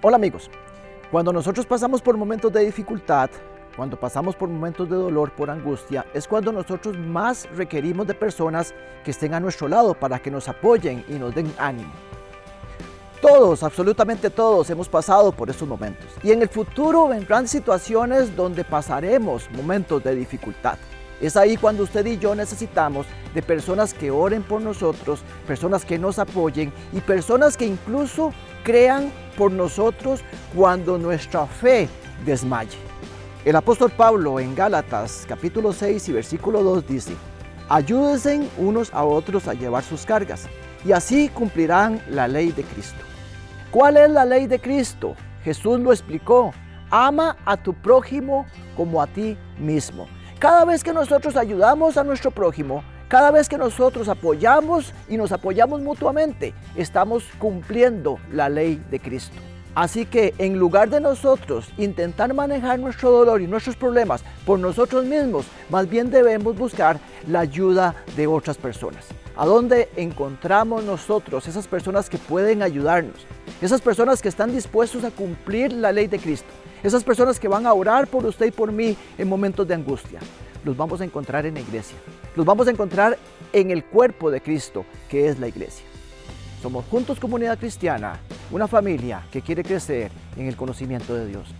Hola amigos, cuando nosotros pasamos por momentos de dificultad, cuando pasamos por momentos de dolor, por angustia, es cuando nosotros más requerimos de personas que estén a nuestro lado para que nos apoyen y nos den ánimo. Todos, absolutamente todos, hemos pasado por estos momentos. Y en el futuro vendrán situaciones donde pasaremos momentos de dificultad. Es ahí cuando usted y yo necesitamos de personas que oren por nosotros, personas que nos apoyen y personas que incluso crean por nosotros cuando nuestra fe desmaye. El apóstol Pablo en Gálatas capítulo 6 y versículo 2 dice, ayúdense unos a otros a llevar sus cargas y así cumplirán la ley de Cristo. ¿Cuál es la ley de Cristo? Jesús lo explicó, ama a tu prójimo como a ti mismo. Cada vez que nosotros ayudamos a nuestro prójimo, cada vez que nosotros apoyamos y nos apoyamos mutuamente, estamos cumpliendo la ley de Cristo. Así que en lugar de nosotros intentar manejar nuestro dolor y nuestros problemas por nosotros mismos, más bien debemos buscar la ayuda de otras personas. ¿A dónde encontramos nosotros esas personas que pueden ayudarnos? Esas personas que están dispuestos a cumplir la ley de Cristo. Esas personas que van a orar por usted y por mí en momentos de angustia. Los vamos a encontrar en la iglesia. Los vamos a encontrar en el cuerpo de Cristo, que es la iglesia. Somos Juntos Comunidad Cristiana, una familia que quiere crecer en el conocimiento de Dios.